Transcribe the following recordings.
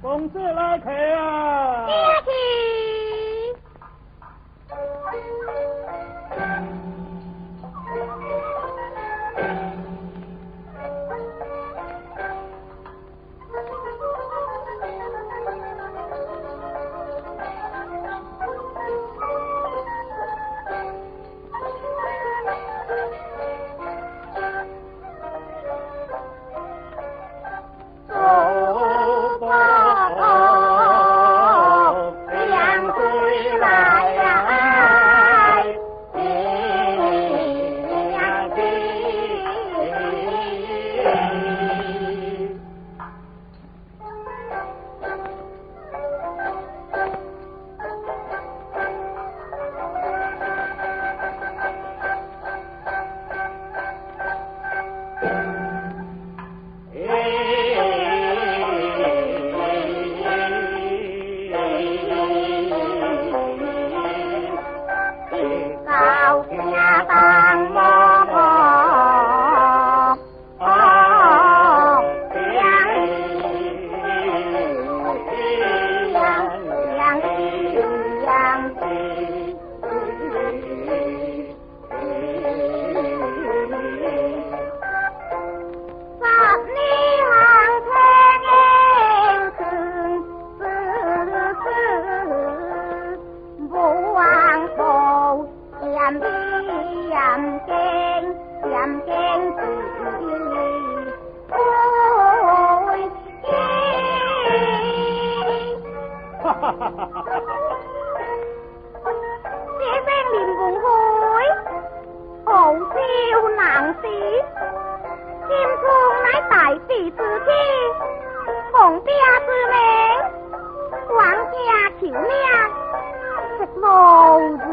红色拉开啊！No,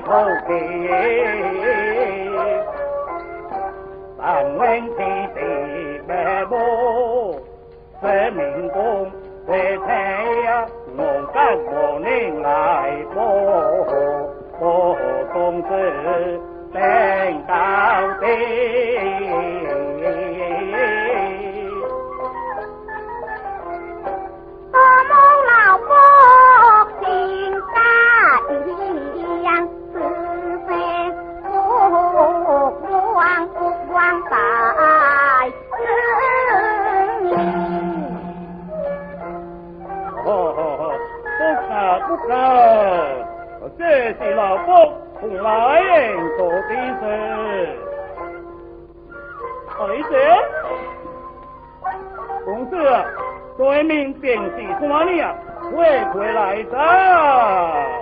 thù kỳ bà nguyên thì tì bè bố thế mình cũng thế thế nguồn các bộ nên lại bố bố công tư tên tao tiên 快来人，做弟子！哎，对，公子对面便是山岭，快过来者。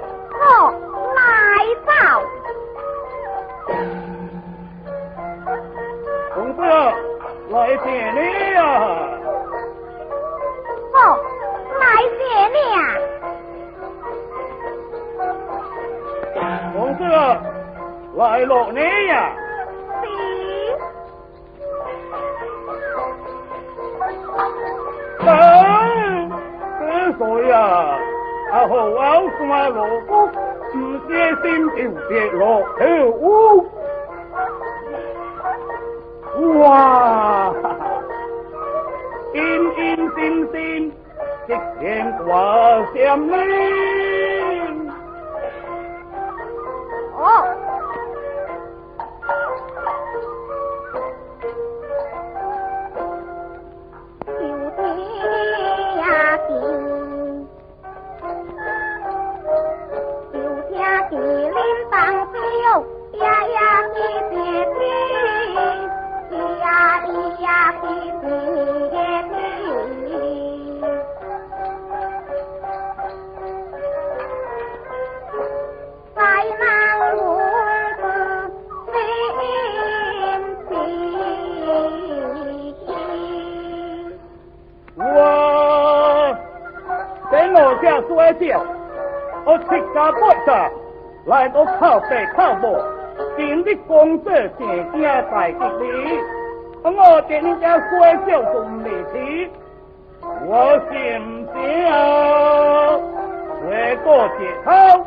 来到靠北靠步，今日工作正加在吉里，我给你家花巧俊美奇，我心焦，回过街头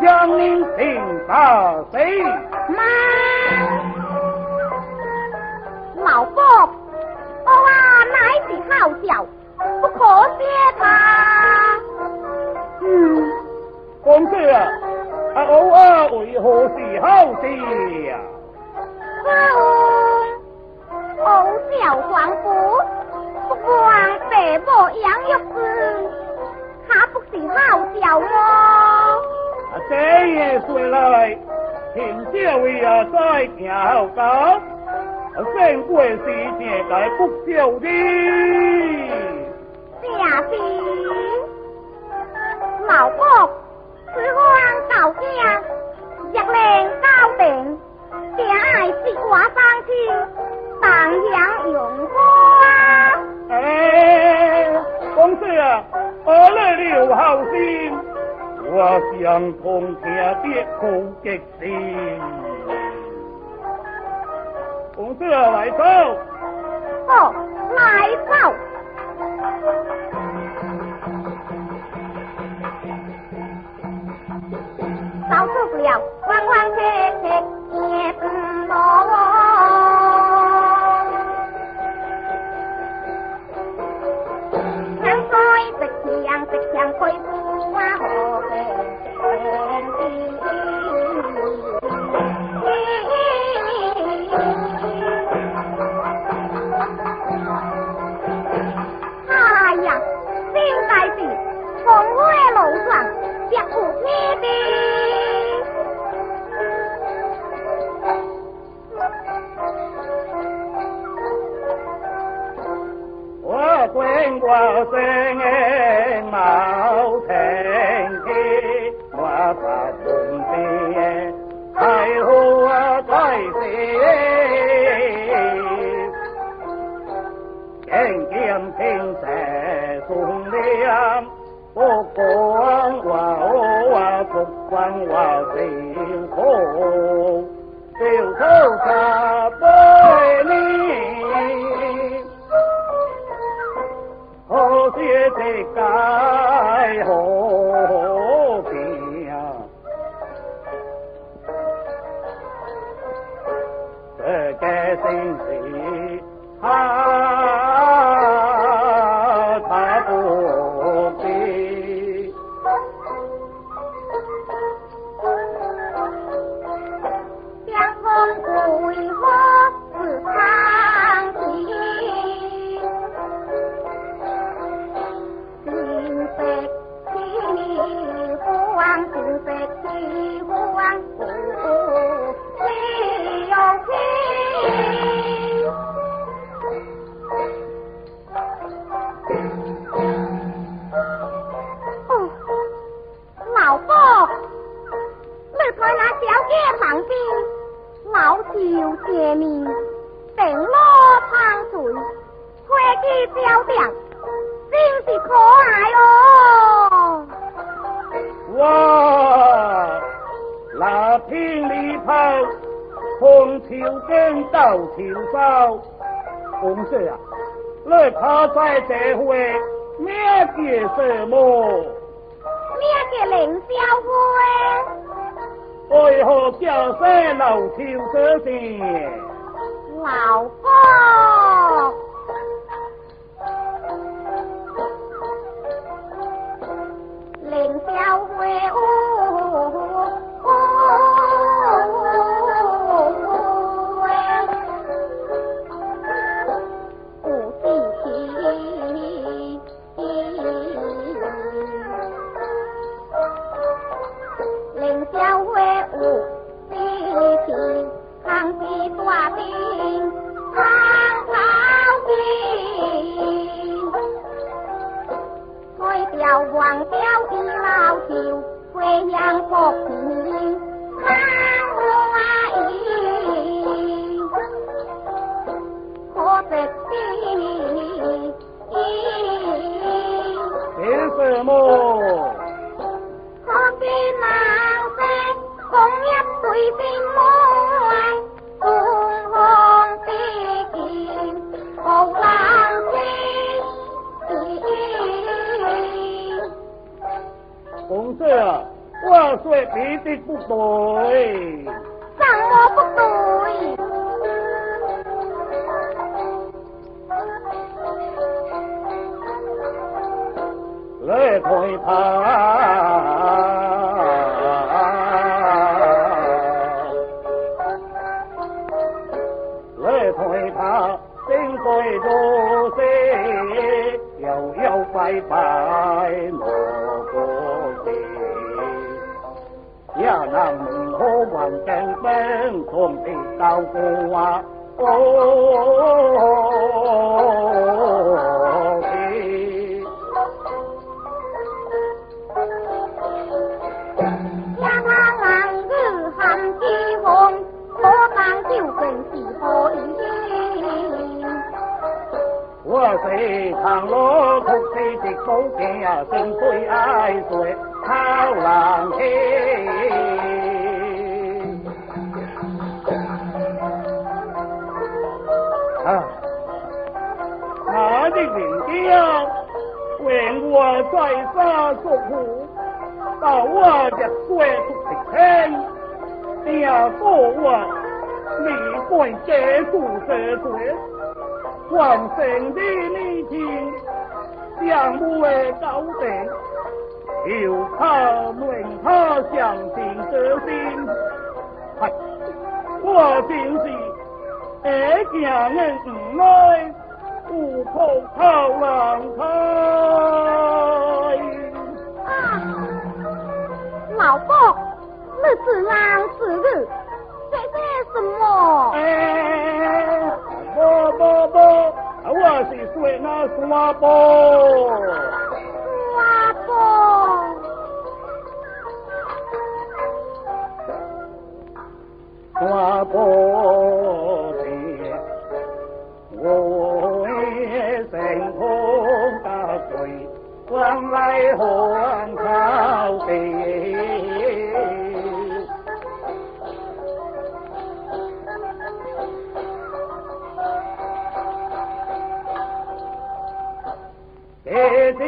向你请大嫂。妈，老婆，我啊乃是好娇。对呀，花红红照黄不枉白毛洋叶子，他不是好鸟哦。啊，这爷说来，停车为呀在桥头，啊，过时定该不叫的。啥事？老哥，时光早些啊，正爱说话生听，放羊养花。哎，公子啊，我来留好心，我像铜墙铁骨结实。公子来走，哦，来走。देखा 从朝经到调收，同说啊，你怕在这会咩叫什么？咩叫凌霄花？为何叫声老潮上时？老公。旧黄表纸老调，鸳鸯布片，兰花指，何不比？凭什么？何必难舍？共一对比。我说别的不对，怎么不对？来开炮！南門好雲正兵，同地鬥過啊！哦，一他男女含之紅，可當朝廷是何意？我是唐老，曲是直高嘅啊，正非愛誰？好冷清啊！他的邻居啊，我在在沙俗到我的日衰的平你要做我，你该借足借罪，完成的你听，将不会高等。有他问他，相信得心，嗨，我就是爱家人不爱乌泡草狼啊，老婆，你是男是女？在干什么？哎，我宝宝，我是睡那什么宝？花破蝶，我为成空得罪，关礼汉靠地。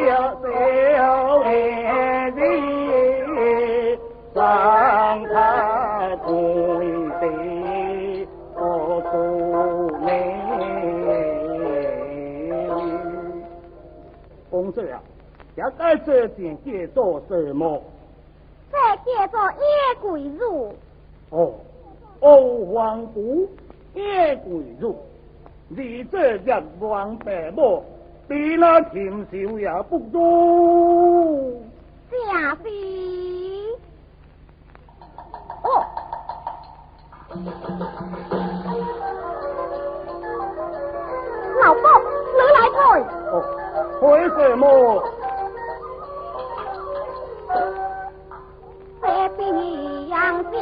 小小小。我在我处来。公子呀，你在这边在做什么？在建做夜鬼路。哦，欧皇路夜鬼路，你这人王百慕比那禽兽也不多。贾飞。老父，你来退。哦，什么？这边一样僵，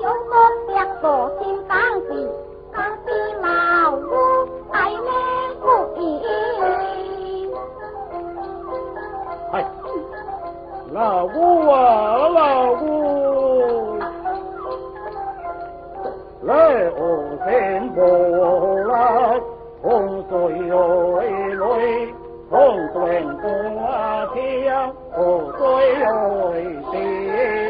酒窝像锁心钢，钢比老夫还难管。嘿，老夫啊，老。无河无灿烂，洪水哟来，洪水冲啊冲，洪水来。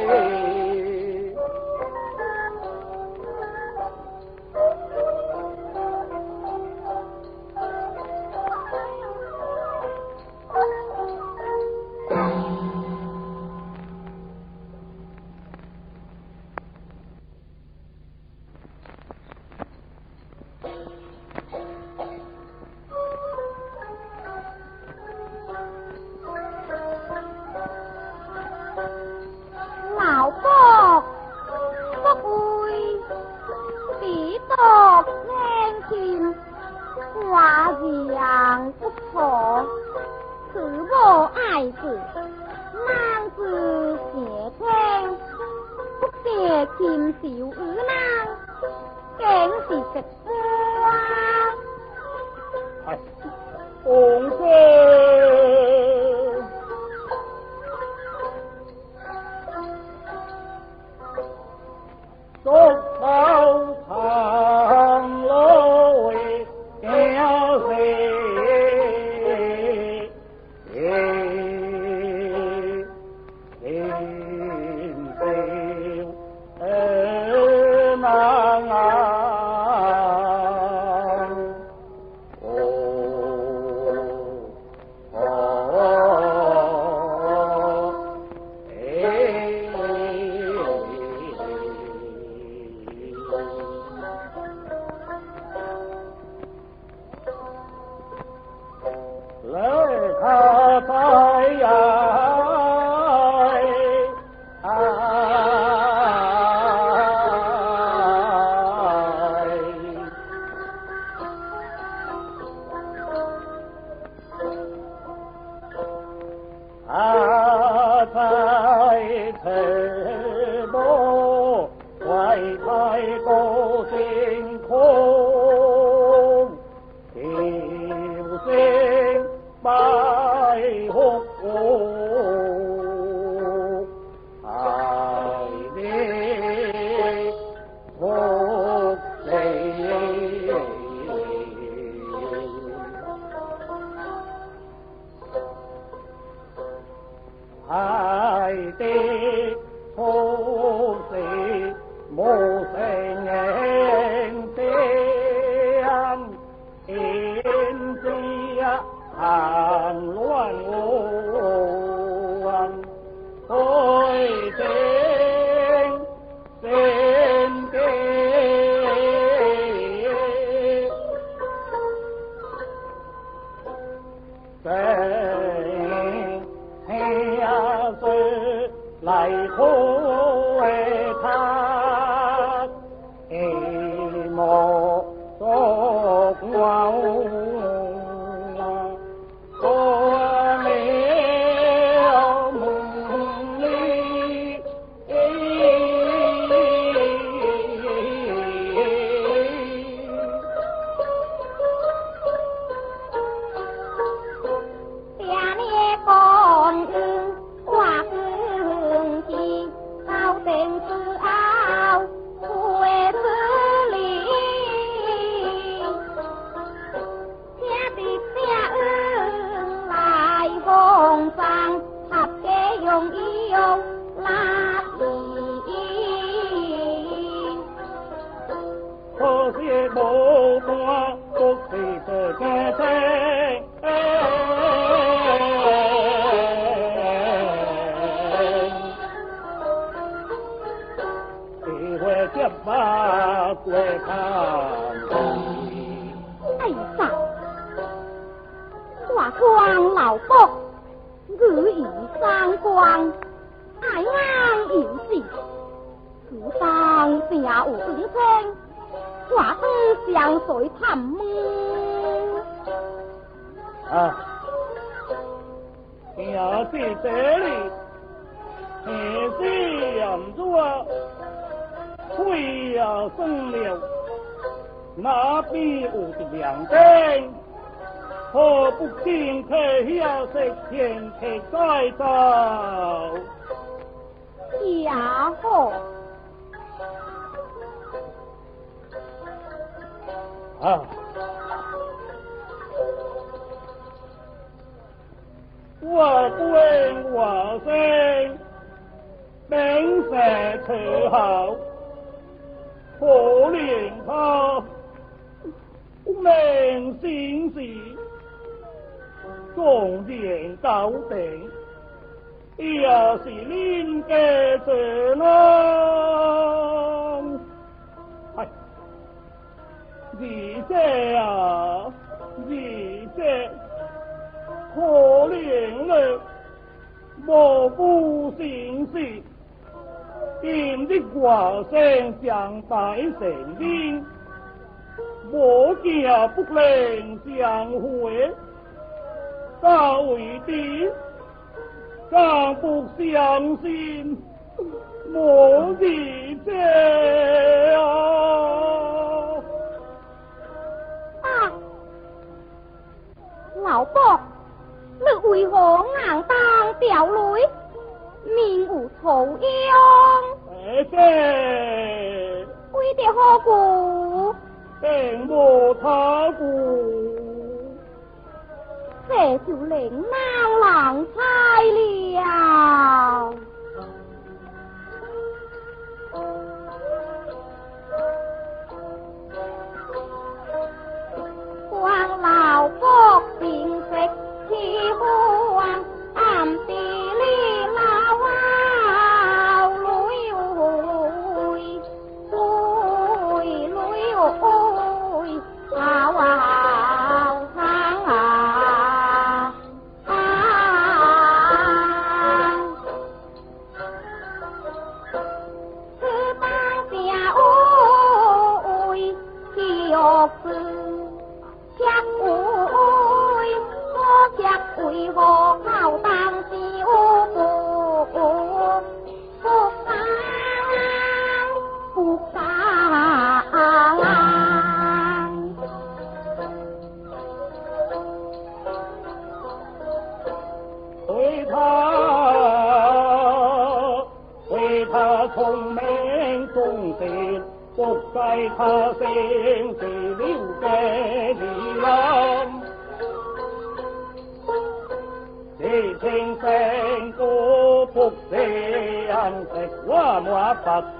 谁黑呀转，来福的他。最成功。哎呀，華光流波，雨雨山光，挨啱有時，古當變有影聲，華燈上水探夢。啊，有時這裡。那痹我的两兵，何不先开些天开再走？家伙啊！我问我声，明色出好，不领头。我们心事，从高定，地，又是恁个做人。哎，二姐啊，二姐可怜了，莫不心事，你的歌声像带神灵。我家不能相会，怎会的？敢不相信我的情？啊！啊，老伯，你为何眼当掉泪，面无愁容？哎，爹，为的何故？并我他故。这就令猫郎猜了。王老夫平息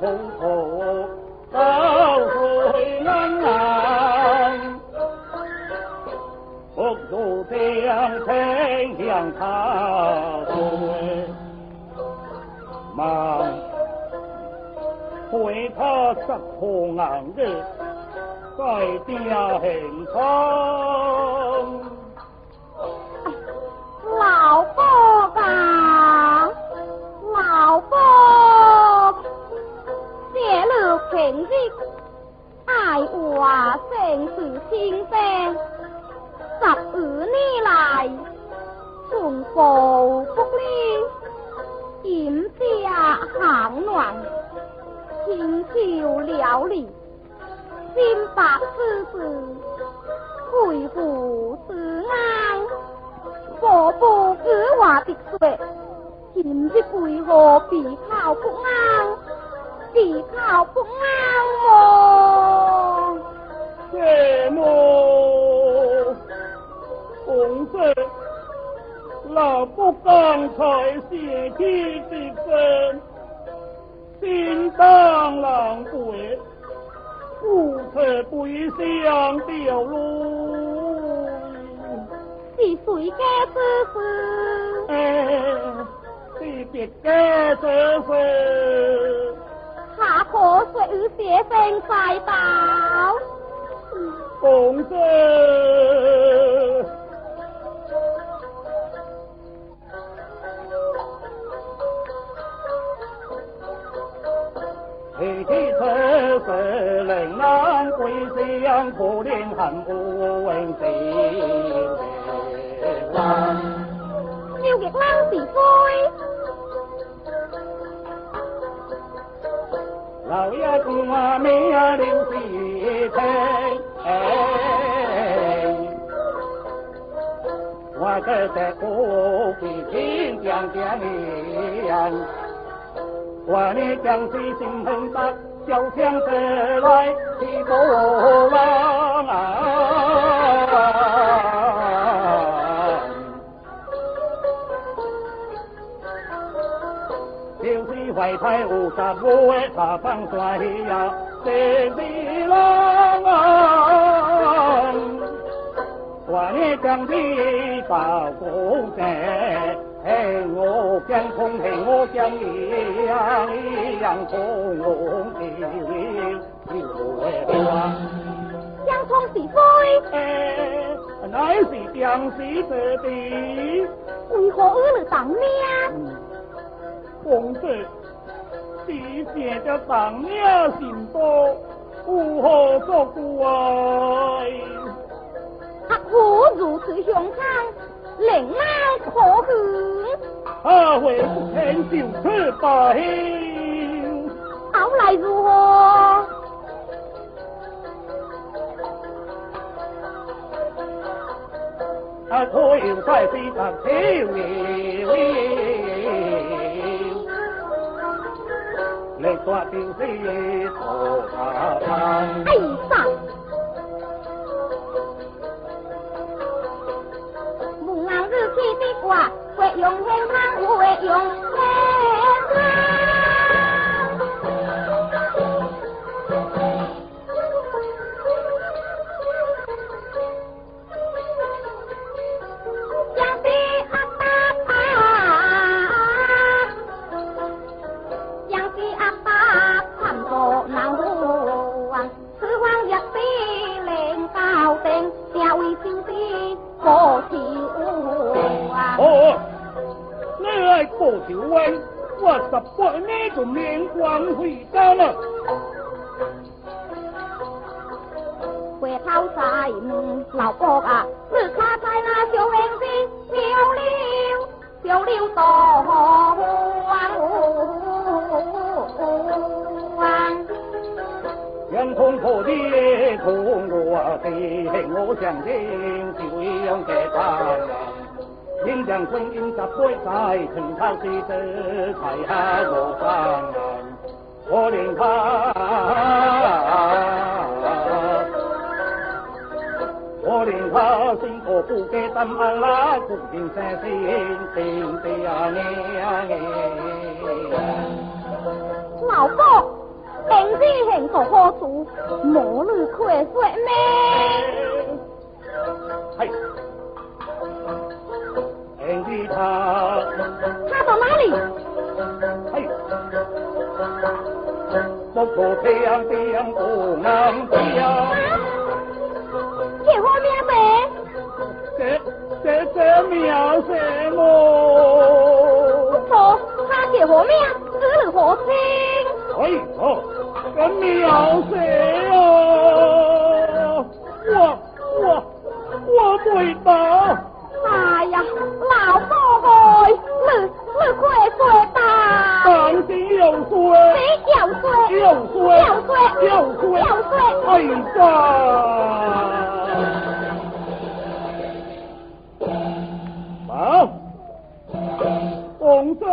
home, 话正是清白，十二年来从步不离，严家行乱，千秋了理，心白之子，佩服之安，步步 cứ hòa 滴水，今日为何被靠不安？被靠不安么？什么红色？老不刚才写起的真，心当狼鬼，不可不相表露。是谁家之事？哎，是别家之事。下可谁与先生快报？公子，你的车是冷冷归乡，可怜汉不问谁。Nhiều vâng. việc lăng thì vui Lão ya cùng mi đi 个不河边将江江，我呢江水心很大，就像飞来的波浪啊。就是怀胎五十母的大八岁呀，生子浪啊。我念江边包公神，我江冲天，我江里呀你养冲我的错江冲是非，乃是江西做的。为何二位当面？公孙，你写的当面行多，如何做怪？我如此凶悍，令爱可恨，啊！为不肯就罢休，后来如何？可退在非常听明，力断并非独哎话会用，会用，会用。十八寨，春秋岁岁，财源罗山门，火灵龛，火灵龛，金苦尽甘来，甜在老哥，明做何快说咩？他到哪里？我不不讲，这样不能这样。给我灭火，这这这灭火！我，他我火，是灭火兵。哎哦，这灭火呀，我我我最棒。呀，老夫官，你你快吧。当赶紧要追，要追，要追，要追，要追，要追，哎呀！好，公子，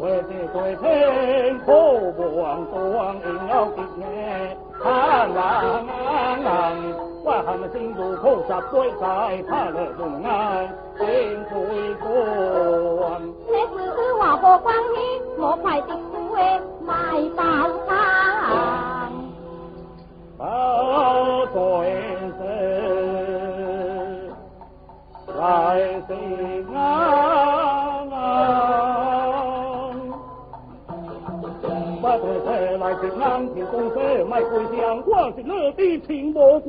为这可望应了的呢，看那。他们心中菩萨，堆在他的不安，心碎过。那是我目光里落下的枯叶，埋包藏。包对身，来生啊！不等谁来接，故乡，我是你的情布谷。